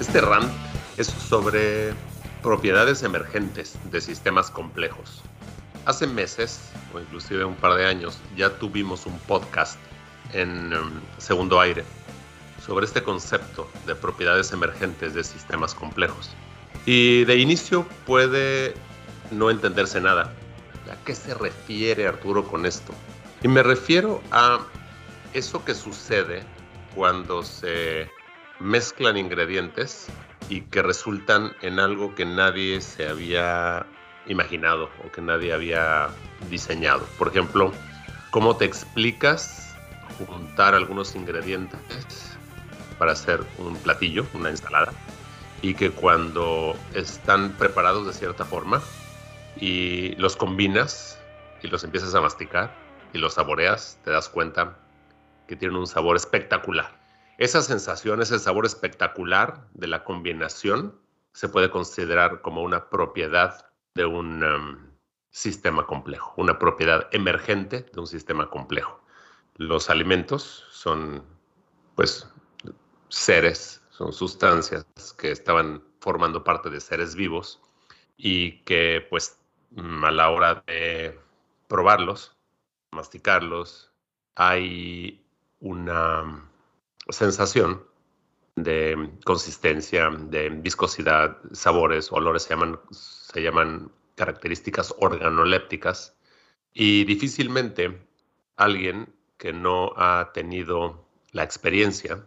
Este rant es sobre propiedades emergentes de sistemas complejos. Hace meses, o inclusive un par de años, ya tuvimos un podcast en um, segundo aire sobre este concepto de propiedades emergentes de sistemas complejos. Y de inicio puede no entenderse nada. ¿A qué se refiere Arturo con esto? Y me refiero a eso que sucede cuando se mezclan ingredientes y que resultan en algo que nadie se había imaginado o que nadie había diseñado. Por ejemplo, ¿cómo te explicas juntar algunos ingredientes para hacer un platillo, una ensalada, y que cuando están preparados de cierta forma y los combinas y los empiezas a masticar y los saboreas, te das cuenta que tienen un sabor espectacular? Esa sensación, ese sabor espectacular de la combinación se puede considerar como una propiedad de un um, sistema complejo, una propiedad emergente de un sistema complejo. Los alimentos son, pues, seres, son sustancias que estaban formando parte de seres vivos y que, pues, a la hora de probarlos, masticarlos, hay una sensación de consistencia, de viscosidad, sabores, olores, se llaman, se llaman características organolépticas y difícilmente alguien que no ha tenido la experiencia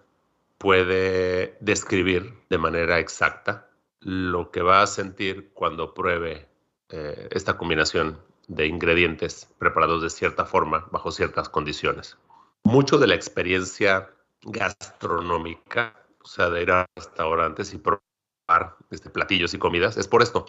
puede describir de manera exacta lo que va a sentir cuando pruebe eh, esta combinación de ingredientes preparados de cierta forma, bajo ciertas condiciones. Mucho de la experiencia gastronómica, o sea, de ir a restaurantes y probar este, platillos y comidas, es por esto,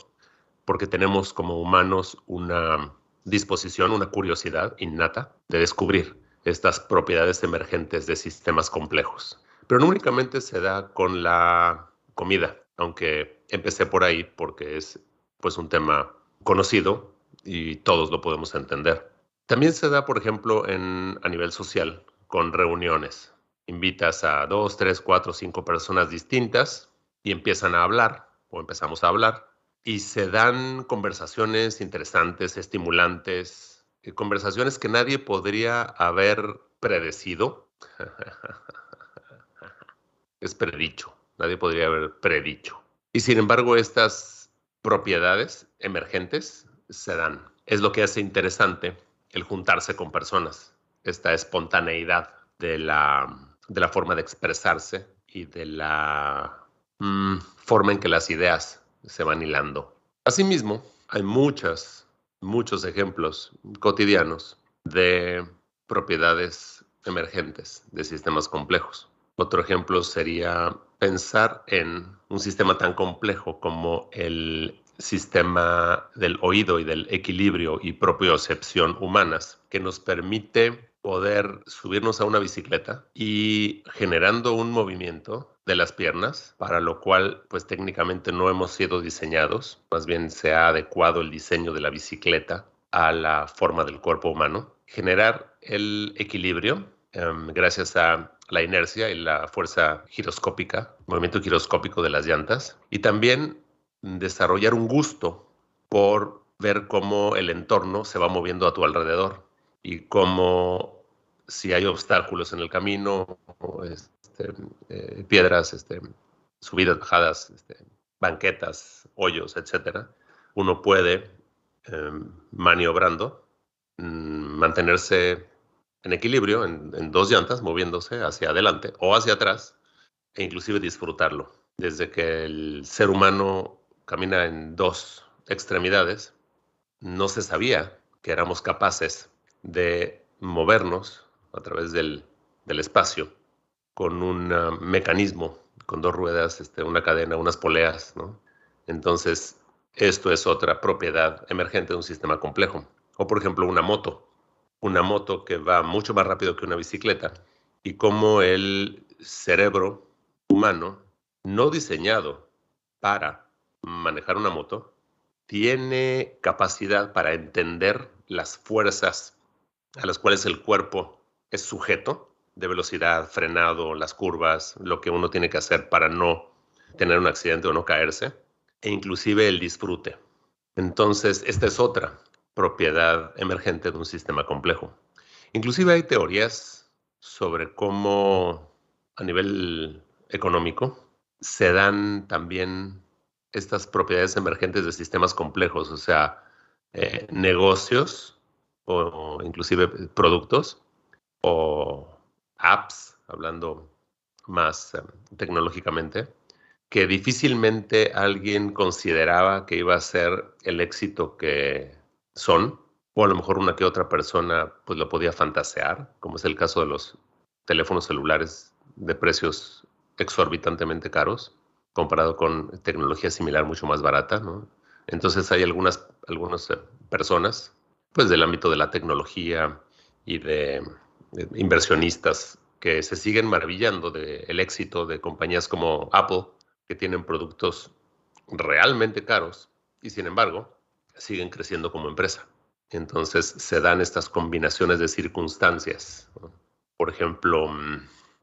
porque tenemos como humanos una disposición, una curiosidad innata de descubrir estas propiedades emergentes de sistemas complejos. Pero no únicamente se da con la comida, aunque empecé por ahí porque es pues un tema conocido y todos lo podemos entender. También se da, por ejemplo, en, a nivel social, con reuniones invitas a dos, tres, cuatro, cinco personas distintas y empiezan a hablar o empezamos a hablar y se dan conversaciones interesantes, estimulantes, eh, conversaciones que nadie podría haber predecido. es predicho, nadie podría haber predicho. Y sin embargo, estas propiedades emergentes se dan. Es lo que hace interesante el juntarse con personas, esta espontaneidad de la de la forma de expresarse y de la mm, forma en que las ideas se van hilando. Asimismo, hay muchas, muchos ejemplos cotidianos de propiedades emergentes de sistemas complejos. Otro ejemplo sería pensar en un sistema tan complejo como el sistema del oído y del equilibrio y propiocepción humanas, que nos permite poder subirnos a una bicicleta y generando un movimiento de las piernas, para lo cual pues técnicamente no hemos sido diseñados, más bien se ha adecuado el diseño de la bicicleta a la forma del cuerpo humano, generar el equilibrio em, gracias a la inercia y la fuerza giroscópica, movimiento giroscópico de las llantas, y también desarrollar un gusto por ver cómo el entorno se va moviendo a tu alrededor y cómo si hay obstáculos en el camino, este, eh, piedras, este, subidas, bajadas, este, banquetas, hoyos, etcétera, uno puede, em, maniobrando, mm, mantenerse en equilibrio en, dos llantas, moviéndose hacia adelante o hacia atrás, e inclusive disfrutarlo. Desde que el ser humano camina en dos extremidades, no se sabía que éramos capaces de movernos a través del, espacio con un ah, mecanismo con dos ruedas, este, una cadena, unas poleas, ¿no? Entonces, esto es otra propiedad emergente de un sistema complejo. O, por ejemplo, una moto. Una moto que va mucho más rápido que una bicicleta. Y como el cerebro humano, no diseñado para manejar una moto, tiene capacidad para entender las fuerzas a las cuales el cuerpo es sujeto de velocidad, frenado, las curvas, lo que uno tiene que hacer para no tener un accidente o no caerse, e inclusive el disfrute. Entonces, esta es otra propiedad emergente de un sistema complejo. Inclusive hay teorías sobre cómo a nivel económico se dan también estas propiedades emergentes de sistemas complejos, o sea, eh, negocios o inclusive productos o apps, hablando más eh, tecnológicamente, que difícilmente alguien consideraba que iba a ser el éxito que son, o a lo mejor una que otra persona pues lo podía fantasear, como es el caso de los teléfonos celulares de precios exorbitantemente caros, comparado con tecnología similar mucho más barata, Entonces hay algunas, algunas eh, personas, pues del ámbito de la tecnología y de inversionistas que se siguen maravillando del éxito de compañías como Apple, que tienen productos realmente caros y sin embargo siguen creciendo como empresa. Entonces se dan estas combinaciones de circunstancias. Por ejemplo,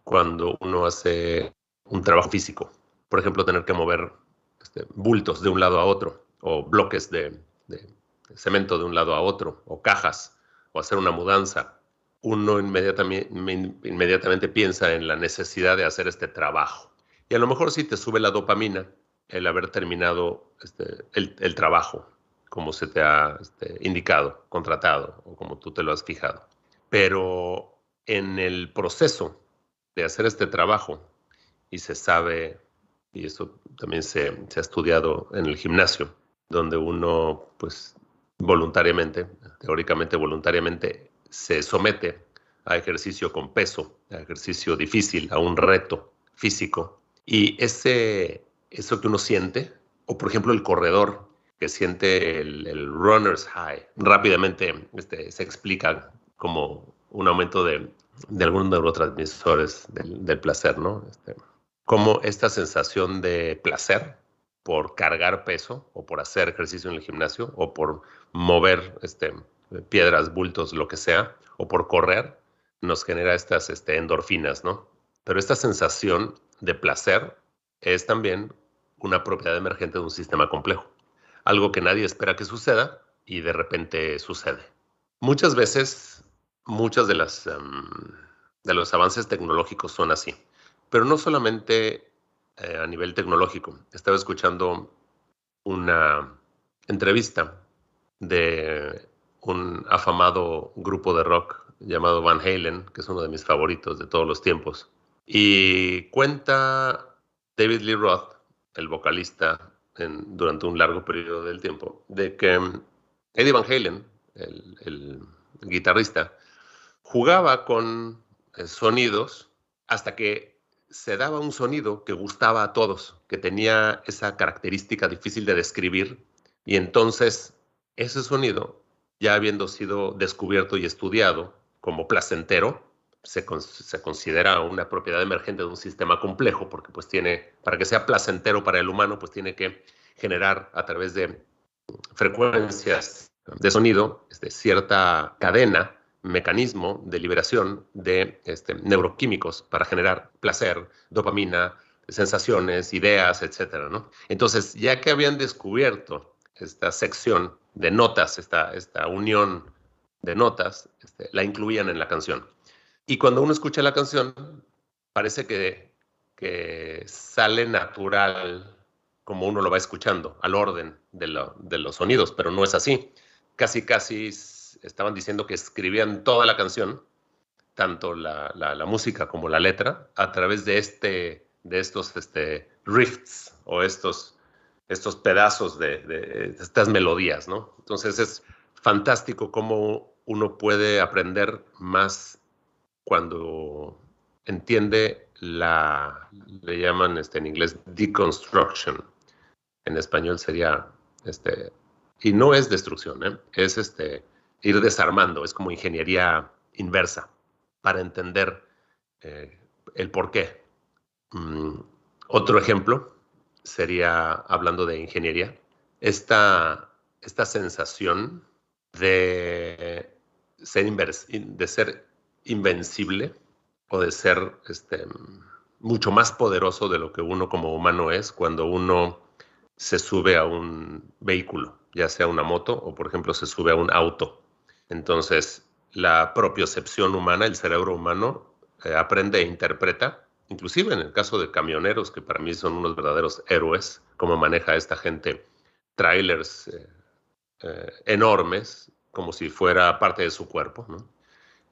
cuando uno hace un trabajo físico, por ejemplo, tener que mover este, bultos de un lado a otro o bloques de cemento de un lado a otro o cajas o hacer una mudanza uno inmediatamente, piensa en la necesidad de hacer este trabajo. Y a lo mejor sí te sube la dopamina el haber terminado este, el, trabajo como se te ha este, indicado, contratado o como tú te lo has fijado. Pero en el proceso de hacer este trabajo, y se sabe, y eso también se, se ha estudiado en el gimnasio, donde uno, pues, voluntariamente, teóricamente voluntariamente, se somete a ejercicio con peso, a ejercicio difícil, a un reto físico. Y ese, eso que uno siente, o por ejemplo el corredor que siente el, runner's high, rápidamente este, se explica como un aumento de, de algunos neurotransmisores del, placer, ¿no? Este, como esta sensación de placer por cargar peso o por hacer ejercicio en el gimnasio o por mover este, piedras, bultos, lo que sea, o por correr, nos genera estas este, endorfinas, ¿no? Pero esta sensación de placer es también una propiedad emergente de un sistema complejo, algo que nadie espera que suceda y de repente sucede. Muchas veces, muchas de las em, de los avances tecnológicos son así, pero no solamente eh, a nivel tecnológico. Estaba escuchando una entrevista de un afamado grupo de rock llamado Van Halen, que es uno de mis favoritos de todos los tiempos. Y cuenta David Lee Roth, el vocalista durante un largo periodo del tiempo, de que Eddie Van Halen, el, guitarrista, jugaba con eh, sonidos hasta que se daba un sonido que gustaba a todos, que tenía esa característica difícil de describir, y entonces ese sonido ya habiendo sido descubierto y estudiado como placentero, se, considera una propiedad emergente de un sistema complejo, porque pues tiene, para que sea placentero para el humano, pues tiene que generar a través de frecuencias de sonido este, cierta cadena, mecanismo de liberación de este, neuroquímicos para generar placer, dopamina, sensaciones, ideas, etcétera, ¿no? Entonces, ya que habían descubierto esta sección de notas, esta, esta unión de notas, este, la incluían en la canción. Y cuando uno escucha la canción, parece que, que sale natural como uno lo va escuchando, al orden de, los sonidos, pero no es así. Casi, casi estaban diciendo que escribían toda la canción, tanto la, música como la letra, a través de, este, de estos este, rifts o estos estos pedazos de, estas melodías, ¿no? Entonces es fantástico cómo uno puede aprender más cuando entiende la, le llaman este, en inglés deconstruction. En español sería, este, y no es destrucción, ¿eh? es este, ir desarmando, es como ingeniería inversa para entender eh, el por qué. Mm, otro ejemplo sería, hablando de ingeniería, esta, esta sensación de ser, de ser invencible o de ser este, mucho más poderoso de lo que uno como humano es cuando uno se sube a un vehículo, ya sea una moto o, por ejemplo, se sube a un auto. Entonces, la propiocepción humana, el cerebro humano, eh, aprende e interpreta, inclusive en el caso de camioneros, que para mí son unos verdaderos héroes, cómo maneja esta gente trailers eh, eh, enormes, como si fuera parte de su cuerpo.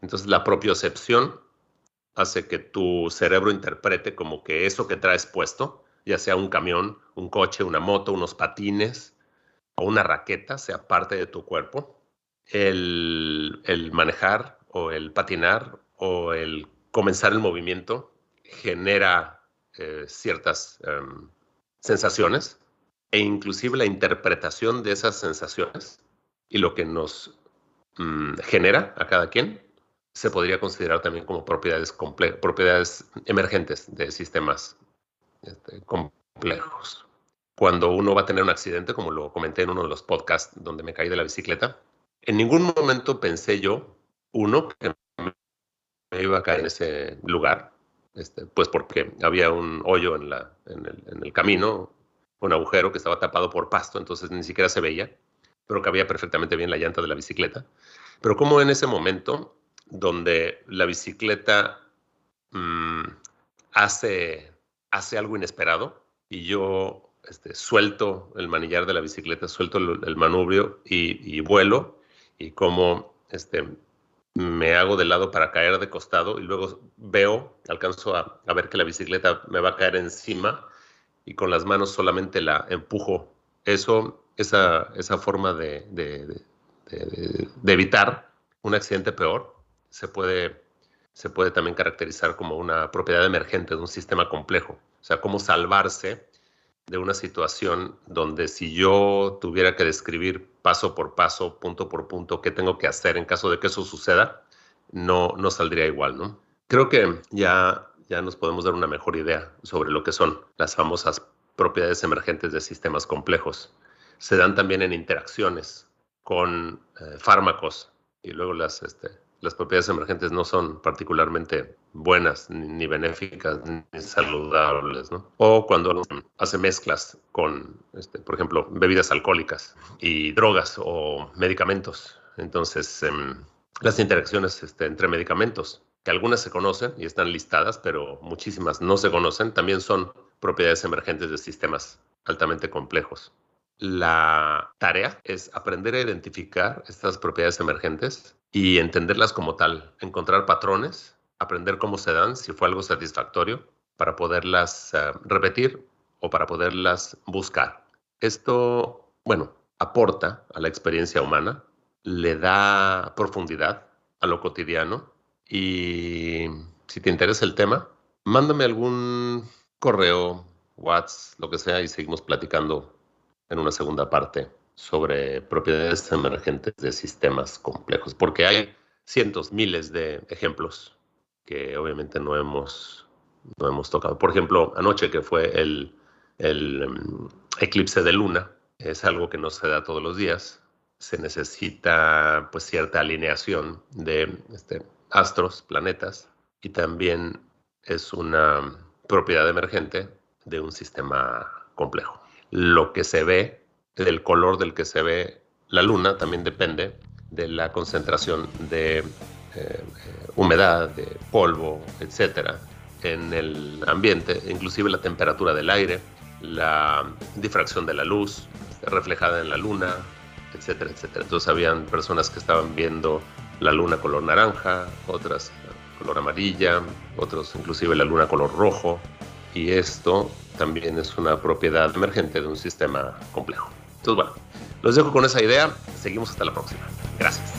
Entonces, la propiocepción hace que tu cerebro interprete como que eso que traes puesto, ya sea un camión, un coche, una moto, unos patines o una raqueta, sea parte de tu cuerpo. El, manejar o el patinar o el comenzar el movimiento genera eh, ciertas em, sensaciones e inclusive la interpretación de esas sensaciones y lo que nos mm, genera a cada quien se podría considerar también como propiedades, propiedades emergentes de sistemas este, complejos. Cuando uno va a tener un accidente, como lo comenté en uno de los podcasts donde me caí de la bicicleta, en ningún momento pensé yo, uno, que me iba a caer en ese lugar, este, pues porque había un hoyo en, el camino, un agujero que estaba tapado por pasto, entonces ni siquiera se veía, pero cabía perfectamente bien la llanta de la bicicleta. Pero como en ese momento donde la bicicleta mm, hace, hace algo inesperado y yo este, suelto el manillar de la bicicleta, suelto el, manubrio y, vuelo y como este, me hago de lado para caer de costado y luego veo, alcanzo a, ver que la bicicleta me va a caer encima y con las manos solamente la empujo. Eso, esa, esa forma de, de, de evitar un accidente peor se puede, se puede también caracterizar como una propiedad emergente de un sistema complejo. O sea, cómo salvarse de una situación donde si yo tuviera que describir paso por paso, punto por punto, qué tengo que hacer en caso de que eso suceda, no, no saldría igual, ¿no? Creo que ya, ya nos podemos dar una mejor idea sobre lo que son las famosas propiedades emergentes de sistemas complejos. Se dan también en interacciones con eh, fármacos y luego las, este, las propiedades emergentes no son particularmente buenas, ni benéficas, ni saludables, ¿no? O cuando hace mezclas con, este, por ejemplo, bebidas alcohólicas y drogas o medicamentos. Entonces, em, las interacciones este, entre medicamentos, que algunas se conocen y están listadas, pero muchísimas no se conocen, también son propiedades emergentes de sistemas altamente complejos. La tarea es aprender a identificar estas propiedades emergentes y entenderlas como tal, encontrar patrones, aprender cómo se dan, si fue algo satisfactorio, para poderlas eh, repetir o para poderlas buscar. Esto, bueno, aporta a la experiencia humana, le da profundidad a lo cotidiano y si te interesa el tema, mándame algún correo, WhatsApp, lo que sea y seguimos platicando en una segunda parte sobre propiedades emergentes de sistemas complejos, porque hay cientos, miles de ejemplos que obviamente no hemos, no hemos tocado. Por ejemplo, anoche que fue el, el em, eclipse de luna, es algo que no se da todos los días. Se necesita pues cierta alineación de este, astros, planetas, y también es una propiedad emergente de un sistema complejo. Lo que se ve del color del que se ve la luna también depende de la concentración de eh, humedad, de polvo, etcétera, en el ambiente, inclusive la temperatura del aire, la difracción de la luz reflejada en la luna, etcétera, etcétera. Entonces habían personas que estaban viendo la luna color naranja, otras color amarilla, otros inclusive la luna color rojo, y esto también es una propiedad emergente de un sistema complejo. Entonces, bueno, los dejo con esa idea. Seguimos hasta la próxima. Gracias.